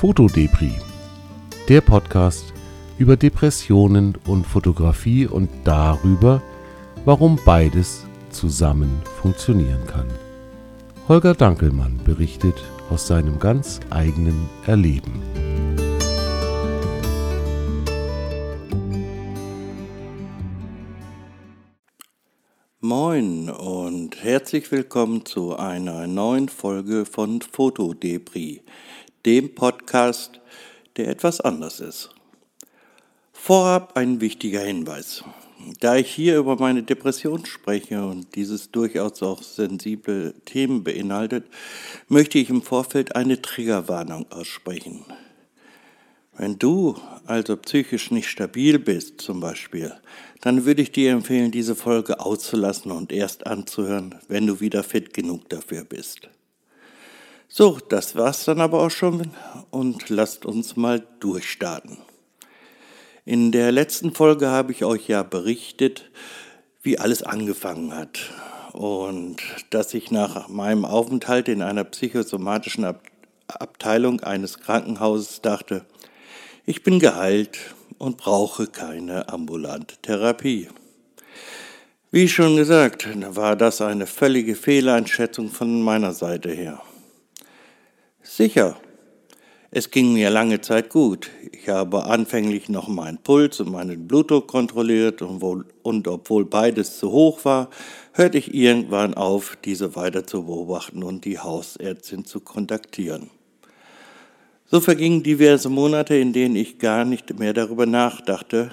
Fotodebris, der Podcast über Depressionen und Fotografie und darüber, warum beides zusammen funktionieren kann. Holger Dankelmann berichtet aus seinem ganz eigenen Erleben. Moin und herzlich willkommen zu einer neuen Folge von Fotodebris, dem Podcast, der etwas anders ist. Vorab ein wichtiger Hinweis. Da ich hier über meine Depression spreche und dieses durchaus auch sensible Themen beinhaltet, möchte ich im Vorfeld eine Triggerwarnung aussprechen. Wenn du also psychisch nicht stabil bist zum Beispiel, dann würde ich dir empfehlen, diese Folge auszulassen und erst anzuhören, wenn du wieder fit genug dafür bist. So, das war's dann aber auch schon und lasst uns mal durchstarten. In der letzten Folge habe ich euch ja berichtet, wie alles angefangen hat und dass ich nach meinem Aufenthalt in einer psychosomatischen Abteilung eines Krankenhauses dachte, ich bin geheilt und brauche keine ambulante Therapie. Wie schon gesagt, war das eine völlige Fehleinschätzung von meiner Seite her. Sicher, es ging mir lange Zeit gut. Ich habe anfänglich noch meinen Puls und meinen Blutdruck kontrolliert und, wohl, und obwohl beides zu hoch war, hörte ich irgendwann auf, diese weiter zu beobachten und die Hausärztin zu kontaktieren. So vergingen diverse Monate, in denen ich gar nicht mehr darüber nachdachte,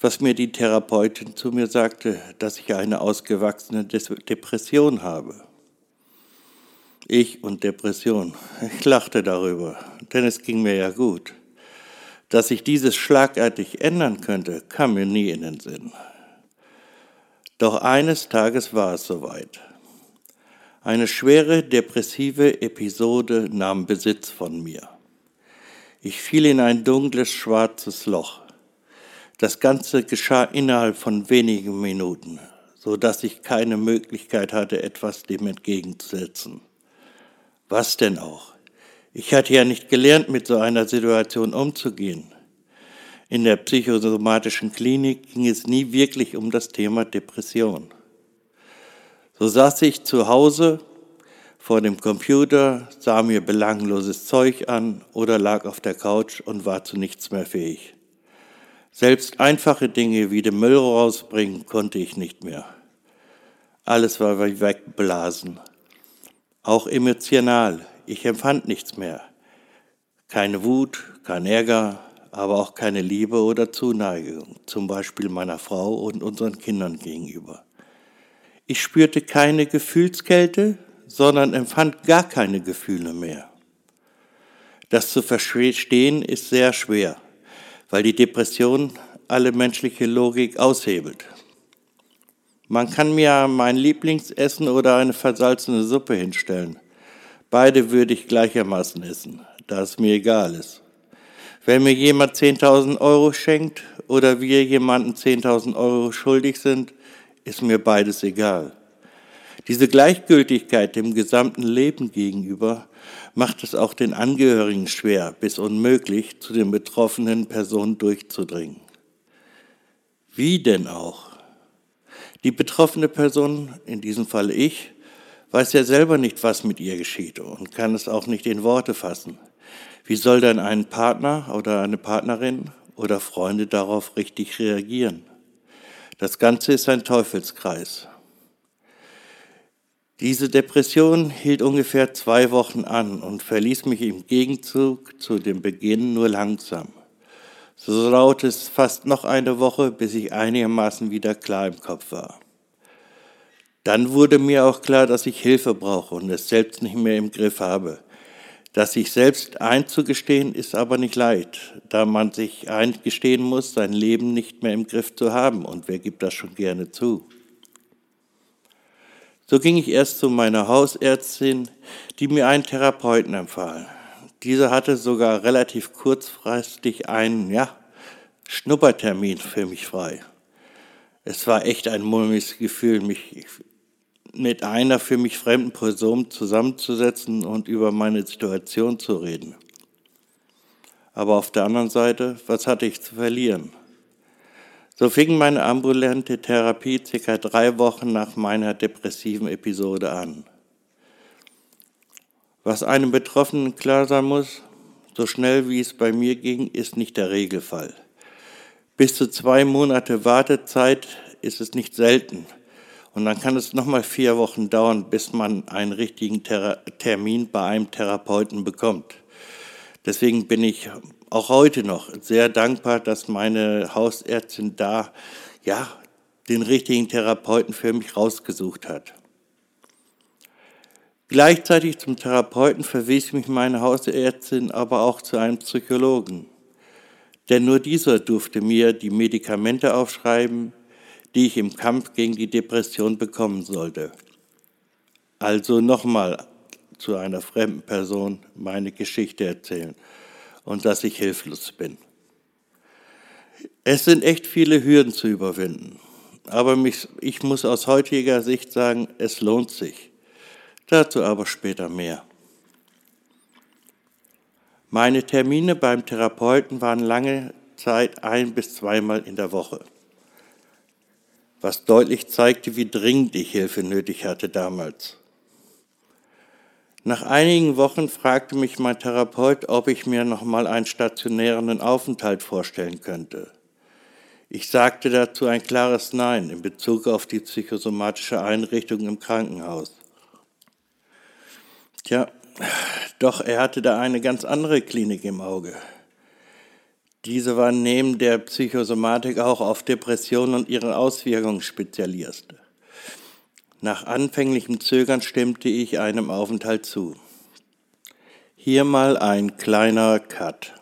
was mir die Therapeutin zu mir sagte, dass ich eine ausgewachsene Depression habe. Ich und Depression. Ich lachte darüber, denn es ging mir ja gut. Dass sich dieses schlagartig ändern könnte, kam mir nie in den Sinn. Doch eines Tages war es soweit. Eine schwere depressive Episode nahm Besitz von mir. Ich fiel in ein dunkles, schwarzes Loch. Das Ganze geschah innerhalb von wenigen Minuten, so dass ich keine Möglichkeit hatte, etwas dem entgegenzusetzen. Was denn auch? Ich hatte ja nicht gelernt, mit so einer Situation umzugehen. In der psychosomatischen Klinik ging es nie wirklich um das Thema Depression. So saß ich zu Hause vor dem Computer, sah mir belangloses Zeug an oder lag auf der Couch und war zu nichts mehr fähig. Selbst einfache Dinge wie den Müll rausbringen konnte ich nicht mehr. Alles war wegblasen. Auch emotional. Ich empfand nichts mehr. Keine Wut, kein Ärger, aber auch keine Liebe oder Zuneigung, zum Beispiel meiner Frau und unseren Kindern gegenüber. Ich spürte keine Gefühlskälte, sondern empfand gar keine Gefühle mehr. Das zu verstehen ist sehr schwer, weil die Depression alle menschliche Logik aushebelt. Man kann mir mein Lieblingsessen oder eine versalzene Suppe hinstellen. Beide würde ich gleichermaßen essen, da es mir egal ist. Wenn mir jemand 10.000 Euro schenkt oder wir jemanden 10.000 Euro schuldig sind, ist mir beides egal. Diese Gleichgültigkeit dem gesamten Leben gegenüber macht es auch den Angehörigen schwer bis unmöglich, zu den betroffenen Personen durchzudringen. Wie denn auch? Die betroffene Person, in diesem Fall ich, weiß ja selber nicht, was mit ihr geschieht und kann es auch nicht in Worte fassen. Wie soll dann ein Partner oder eine Partnerin oder Freunde darauf richtig reagieren? Das Ganze ist ein Teufelskreis. Diese Depression hielt ungefähr zwei Wochen an und verließ mich im Gegenzug zu dem Beginn nur langsam. So dauerte es fast noch eine Woche, bis ich einigermaßen wieder klar im Kopf war. Dann wurde mir auch klar, dass ich Hilfe brauche und es selbst nicht mehr im Griff habe. Das sich selbst einzugestehen ist aber nicht leicht, da man sich eingestehen muss, sein Leben nicht mehr im Griff zu haben. Und wer gibt das schon gerne zu? So ging ich erst zu meiner Hausärztin, die mir einen Therapeuten empfahl. Dieser hatte sogar relativ kurzfristig einen, ja, Schnuppertermin für mich frei. Es war echt ein mulmiges Gefühl, mich mit einer für mich fremden Person zusammenzusetzen und über meine Situation zu reden. Aber auf der anderen Seite, was hatte ich zu verlieren? So fing meine ambulante Therapie circa drei Wochen nach meiner depressiven Episode an. Was einem Betroffenen klar sein muss, so schnell wie es bei mir ging, ist nicht der Regelfall. Bis zu zwei Monate Wartezeit ist es nicht selten. Und dann kann es nochmal vier Wochen dauern, bis man einen richtigen Thera Termin bei einem Therapeuten bekommt. Deswegen bin ich auch heute noch sehr dankbar, dass meine Hausärztin da ja den richtigen Therapeuten für mich rausgesucht hat. Gleichzeitig zum Therapeuten verwies mich meine Hausärztin aber auch zu einem Psychologen. Denn nur dieser durfte mir die Medikamente aufschreiben, die ich im Kampf gegen die Depression bekommen sollte. Also nochmal zu einer fremden Person meine Geschichte erzählen und dass ich hilflos bin. Es sind echt viele Hürden zu überwinden, aber mich, ich muss aus heutiger Sicht sagen, es lohnt sich. Dazu aber später mehr. Meine Termine beim Therapeuten waren lange Zeit ein bis zweimal in der Woche, was deutlich zeigte, wie dringend ich Hilfe nötig hatte damals. Nach einigen Wochen fragte mich mein Therapeut, ob ich mir noch mal einen stationären Aufenthalt vorstellen könnte. Ich sagte dazu ein klares Nein in Bezug auf die psychosomatische Einrichtung im Krankenhaus. Tja, doch er hatte da eine ganz andere Klinik im Auge. Diese war neben der Psychosomatik auch auf Depressionen und ihre Auswirkungen spezialisiert. Nach anfänglichem Zögern stimmte ich einem Aufenthalt zu. Hier mal ein kleiner Cut.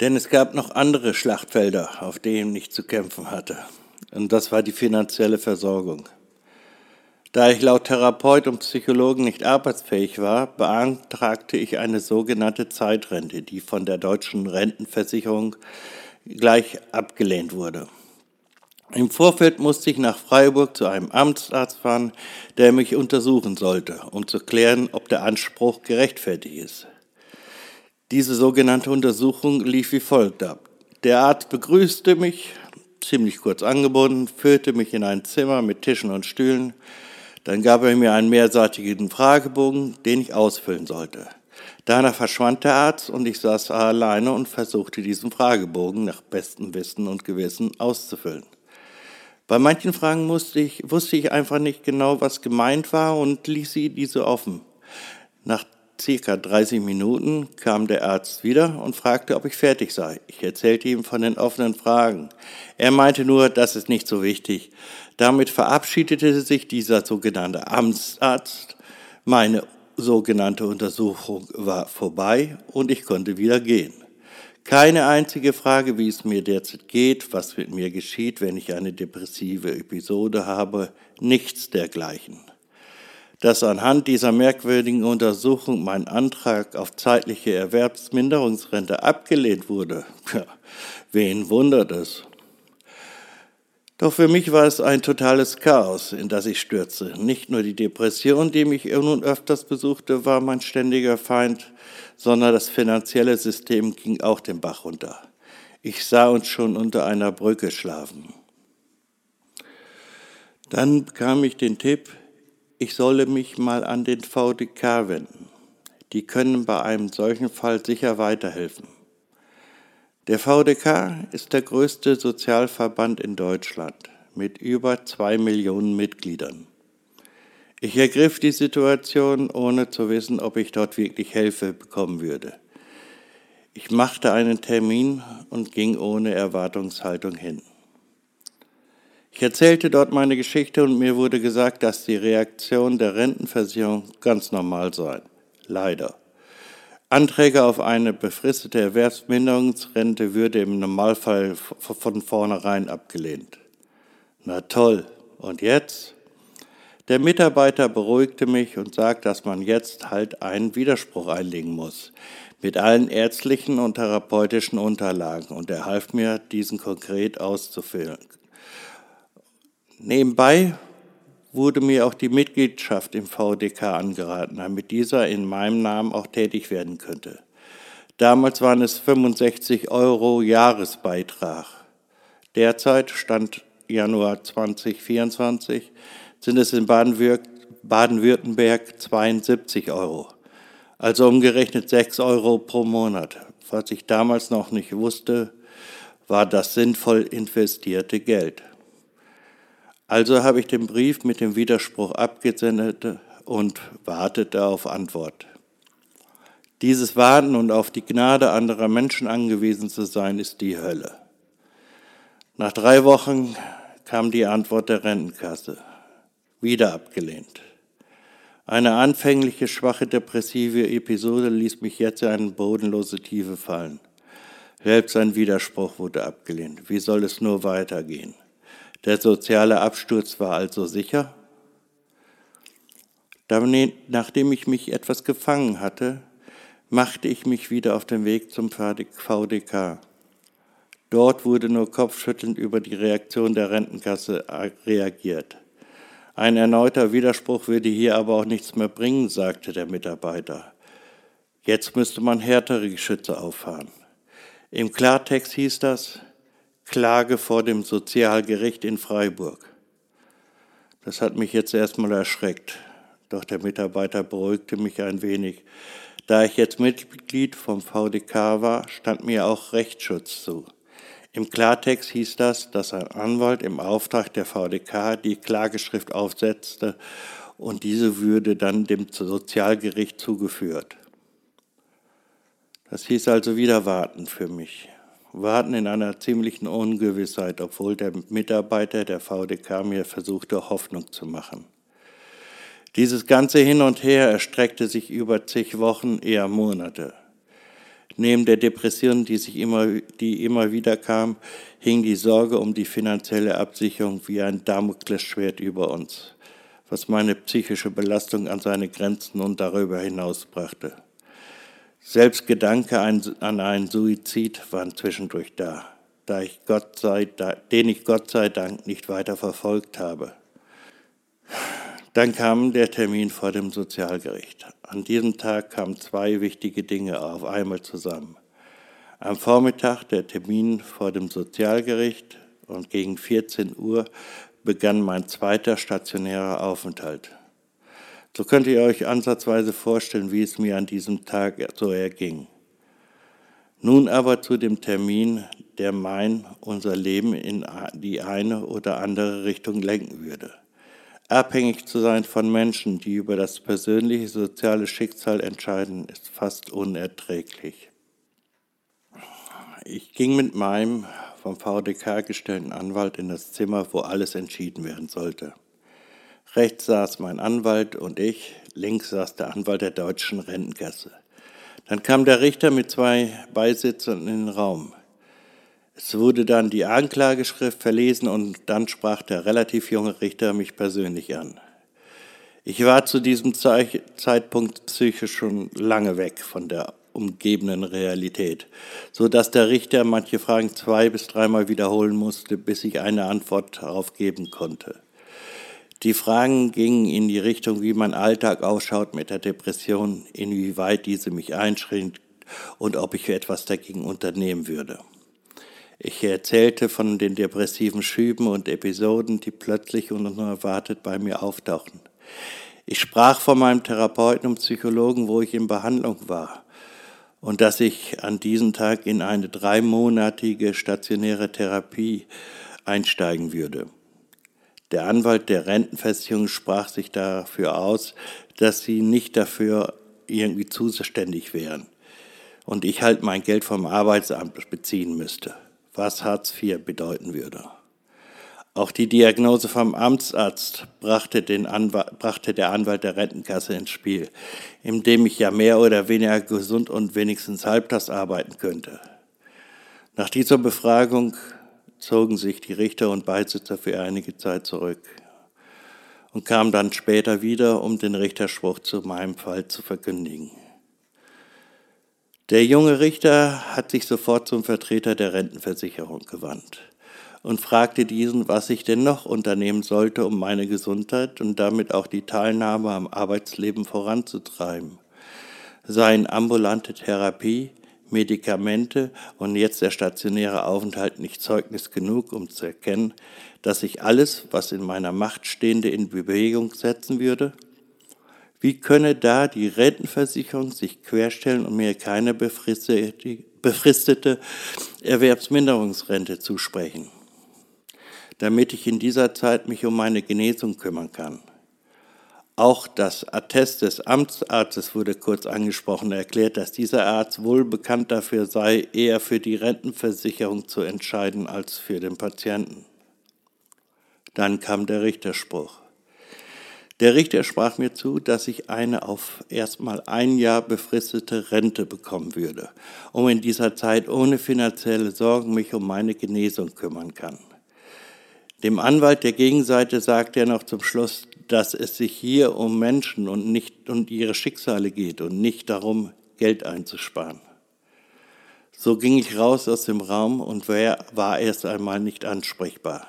Denn es gab noch andere Schlachtfelder, auf denen ich zu kämpfen hatte. Und das war die finanzielle Versorgung. Da ich laut Therapeut und Psychologen nicht arbeitsfähig war, beantragte ich eine sogenannte Zeitrente, die von der deutschen Rentenversicherung gleich abgelehnt wurde. Im Vorfeld musste ich nach Freiburg zu einem Amtsarzt fahren, der mich untersuchen sollte, um zu klären, ob der Anspruch gerechtfertigt ist. Diese sogenannte Untersuchung lief wie folgt ab. Der Arzt begrüßte mich, ziemlich kurz angebunden, führte mich in ein Zimmer mit Tischen und Stühlen, dann gab er mir einen mehrseitigen Fragebogen, den ich ausfüllen sollte. Danach verschwand der Arzt und ich saß alleine und versuchte diesen Fragebogen nach bestem Wissen und Gewissen auszufüllen. Bei manchen Fragen ich, wusste ich einfach nicht genau, was gemeint war und ließ sie diese offen. Nach circa 30 Minuten kam der Arzt wieder und fragte, ob ich fertig sei. Ich erzählte ihm von den offenen Fragen. Er meinte nur, das ist nicht so wichtig. Damit verabschiedete sich dieser sogenannte Amtsarzt. Meine sogenannte Untersuchung war vorbei und ich konnte wieder gehen. Keine einzige Frage, wie es mir derzeit geht, was mit mir geschieht, wenn ich eine depressive Episode habe, nichts dergleichen. Dass anhand dieser merkwürdigen Untersuchung mein Antrag auf zeitliche Erwerbsminderungsrente abgelehnt wurde, wen wundert es? Doch für mich war es ein totales Chaos, in das ich stürzte. Nicht nur die Depression, die mich nun öfters besuchte, war mein ständiger Feind, sondern das finanzielle System ging auch den Bach runter. Ich sah uns schon unter einer Brücke schlafen. Dann bekam ich den Tipp, ich solle mich mal an den VDK wenden. Die können bei einem solchen Fall sicher weiterhelfen. Der VDK ist der größte Sozialverband in Deutschland mit über zwei Millionen Mitgliedern. Ich ergriff die Situation, ohne zu wissen, ob ich dort wirklich Hilfe bekommen würde. Ich machte einen Termin und ging ohne Erwartungshaltung hin. Ich erzählte dort meine Geschichte und mir wurde gesagt, dass die Reaktion der Rentenversicherung ganz normal sei. Leider. Anträge auf eine befristete Erwerbsminderungsrente würde im Normalfall von vornherein abgelehnt. Na toll, und jetzt? Der Mitarbeiter beruhigte mich und sagte, dass man jetzt halt einen Widerspruch einlegen muss, mit allen ärztlichen und therapeutischen Unterlagen, und er half mir, diesen konkret auszufüllen. Nebenbei wurde mir auch die Mitgliedschaft im VDK angeraten, damit dieser in meinem Namen auch tätig werden könnte. Damals waren es 65 Euro Jahresbeitrag. Derzeit, Stand Januar 2024, sind es in Baden-Württemberg 72 Euro. Also umgerechnet 6 Euro pro Monat. Was ich damals noch nicht wusste, war das sinnvoll investierte Geld. Also habe ich den Brief mit dem Widerspruch abgesendet und wartete auf Antwort. Dieses Warten und auf die Gnade anderer Menschen angewiesen zu sein, ist die Hölle. Nach drei Wochen kam die Antwort der Rentenkasse. Wieder abgelehnt. Eine anfängliche schwache depressive Episode ließ mich jetzt in eine bodenlose Tiefe fallen. Selbst ein Widerspruch wurde abgelehnt. Wie soll es nur weitergehen? Der soziale Absturz war also sicher. Nachdem ich mich etwas gefangen hatte, machte ich mich wieder auf den Weg zum VDK. Dort wurde nur kopfschüttelnd über die Reaktion der Rentenkasse reagiert. Ein erneuter Widerspruch würde hier aber auch nichts mehr bringen, sagte der Mitarbeiter. Jetzt müsste man härtere Geschütze auffahren. Im Klartext hieß das, Klage vor dem Sozialgericht in Freiburg. Das hat mich jetzt erstmal erschreckt, doch der Mitarbeiter beruhigte mich ein wenig. Da ich jetzt Mitglied vom VDK war, stand mir auch Rechtsschutz zu. Im Klartext hieß das, dass ein Anwalt im Auftrag der VDK die Klageschrift aufsetzte und diese würde dann dem Sozialgericht zugeführt. Das hieß also wieder warten für mich warten in einer ziemlichen Ungewissheit, obwohl der Mitarbeiter der VDK mir versuchte, Hoffnung zu machen. Dieses ganze Hin und Her erstreckte sich über zig Wochen, eher Monate. Neben der Depression, die, sich immer, die immer wieder kam, hing die Sorge um die finanzielle Absicherung wie ein Damoklesschwert über uns, was meine psychische Belastung an seine Grenzen und darüber hinaus brachte. Selbst Gedanke an einen Suizid waren zwischendurch da, da ich Gott sei, den ich Gott sei Dank nicht weiter verfolgt habe. Dann kam der Termin vor dem Sozialgericht. An diesem Tag kamen zwei wichtige Dinge auf einmal zusammen. Am Vormittag der Termin vor dem Sozialgericht und gegen 14 Uhr begann mein zweiter stationärer Aufenthalt. So könnt ihr euch ansatzweise vorstellen, wie es mir an diesem Tag so erging. Nun aber zu dem Termin, der mein, unser Leben in die eine oder andere Richtung lenken würde. Abhängig zu sein von Menschen, die über das persönliche soziale Schicksal entscheiden, ist fast unerträglich. Ich ging mit meinem vom VDK gestellten Anwalt in das Zimmer, wo alles entschieden werden sollte. Rechts saß mein Anwalt und ich, links saß der Anwalt der deutschen Rentenkasse. Dann kam der Richter mit zwei Beisitzern in den Raum. Es wurde dann die Anklageschrift verlesen und dann sprach der relativ junge Richter mich persönlich an. Ich war zu diesem Zeitpunkt psychisch schon lange weg von der umgebenden Realität, so dass der Richter manche Fragen zwei bis dreimal wiederholen musste, bis ich eine Antwort darauf geben konnte. Die Fragen gingen in die Richtung, wie mein Alltag ausschaut mit der Depression, inwieweit diese mich einschränkt und ob ich etwas dagegen unternehmen würde. Ich erzählte von den depressiven Schüben und Episoden, die plötzlich und unerwartet bei mir auftauchen. Ich sprach von meinem Therapeuten und Psychologen, wo ich in Behandlung war und dass ich an diesem Tag in eine dreimonatige stationäre Therapie einsteigen würde. Der Anwalt der Rentenversicherung sprach sich dafür aus, dass sie nicht dafür irgendwie zuständig wären und ich halt mein Geld vom Arbeitsamt beziehen müsste, was Hartz IV bedeuten würde. Auch die Diagnose vom Amtsarzt brachte, brachte, der Anwalt der Rentenkasse ins Spiel, indem ich ja mehr oder weniger gesund und wenigstens halbtags arbeiten könnte. Nach dieser Befragung zogen sich die Richter und Beisitzer für einige Zeit zurück und kamen dann später wieder, um den Richterspruch zu meinem Fall zu verkündigen. Der junge Richter hat sich sofort zum Vertreter der Rentenversicherung gewandt und fragte diesen, was ich denn noch unternehmen sollte, um meine Gesundheit und damit auch die Teilnahme am Arbeitsleben voranzutreiben. Seien ambulante Therapie, Medikamente und jetzt der stationäre Aufenthalt nicht Zeugnis genug, um zu erkennen, dass ich alles, was in meiner Macht stehende, in Bewegung setzen würde? Wie könne da die Rentenversicherung sich querstellen und mir keine befristete, Erwerbsminderungsrente zusprechen, damit ich in dieser Zeit mich um meine Genesung kümmern kann? Auch das Attest des Amtsarztes wurde kurz angesprochen. Er erklärt, dass dieser Arzt wohl bekannt dafür sei, eher für die Rentenversicherung zu entscheiden als für den Patienten. Dann kam der Richterspruch. Der Richter sprach mir zu, dass ich eine auf erstmal ein Jahr befristete Rente bekommen würde, um in dieser Zeit ohne finanzielle Sorgen mich um meine Genesung kümmern kann. Dem Anwalt der Gegenseite sagte er noch zum Schluss, dass es sich hier um Menschen und nicht um ihre Schicksale geht und nicht darum, Geld einzusparen. So ging ich raus aus dem Raum und war erst einmal nicht ansprechbar.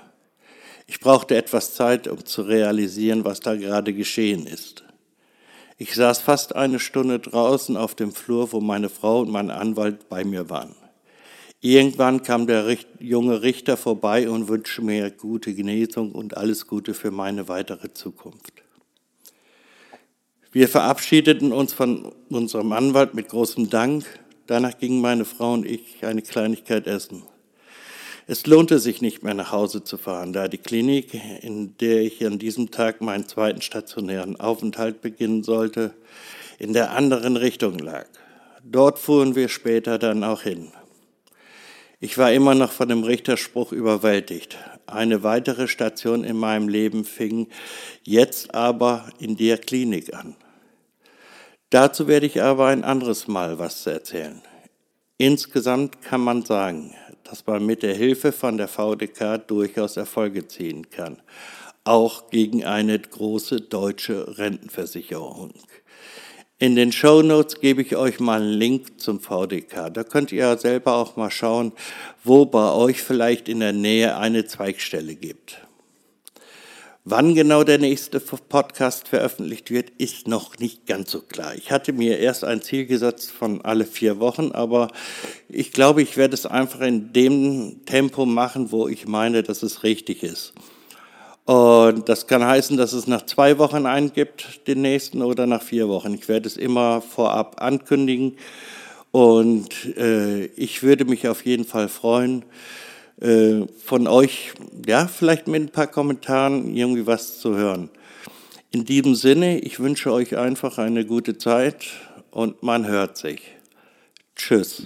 Ich brauchte etwas Zeit, um zu realisieren, was da gerade geschehen ist. Ich saß fast eine Stunde draußen auf dem Flur, wo meine Frau und mein Anwalt bei mir waren. Irgendwann kam der junge Richter vorbei und wünschte mir gute Genesung und alles Gute für meine weitere Zukunft. Wir verabschiedeten uns von unserem Anwalt mit großem Dank. Danach gingen meine Frau und ich eine Kleinigkeit essen. Es lohnte sich nicht mehr nach Hause zu fahren, da die Klinik, in der ich an diesem Tag meinen zweiten stationären Aufenthalt beginnen sollte, in der anderen Richtung lag. Dort fuhren wir später dann auch hin. Ich war immer noch von dem Richterspruch überwältigt. Eine weitere Station in meinem Leben fing jetzt aber in der Klinik an. Dazu werde ich aber ein anderes Mal was erzählen. Insgesamt kann man sagen, dass man mit der Hilfe von der VDK durchaus Erfolge ziehen kann, auch gegen eine große deutsche Rentenversicherung. In den Show Notes gebe ich euch mal einen Link zum VDK. Da könnt ihr selber auch mal schauen, wo bei euch vielleicht in der Nähe eine Zweigstelle gibt. Wann genau der nächste Podcast veröffentlicht wird, ist noch nicht ganz so klar. Ich hatte mir erst ein Ziel gesetzt von alle vier Wochen, aber ich glaube, ich werde es einfach in dem Tempo machen, wo ich meine, dass es richtig ist. Und das kann heißen, dass es nach zwei Wochen einen gibt, den nächsten, oder nach vier Wochen. Ich werde es immer vorab ankündigen. Und äh, ich würde mich auf jeden Fall freuen, äh, von euch, ja, vielleicht mit ein paar Kommentaren irgendwie was zu hören. In diesem Sinne, ich wünsche euch einfach eine gute Zeit und man hört sich. Tschüss.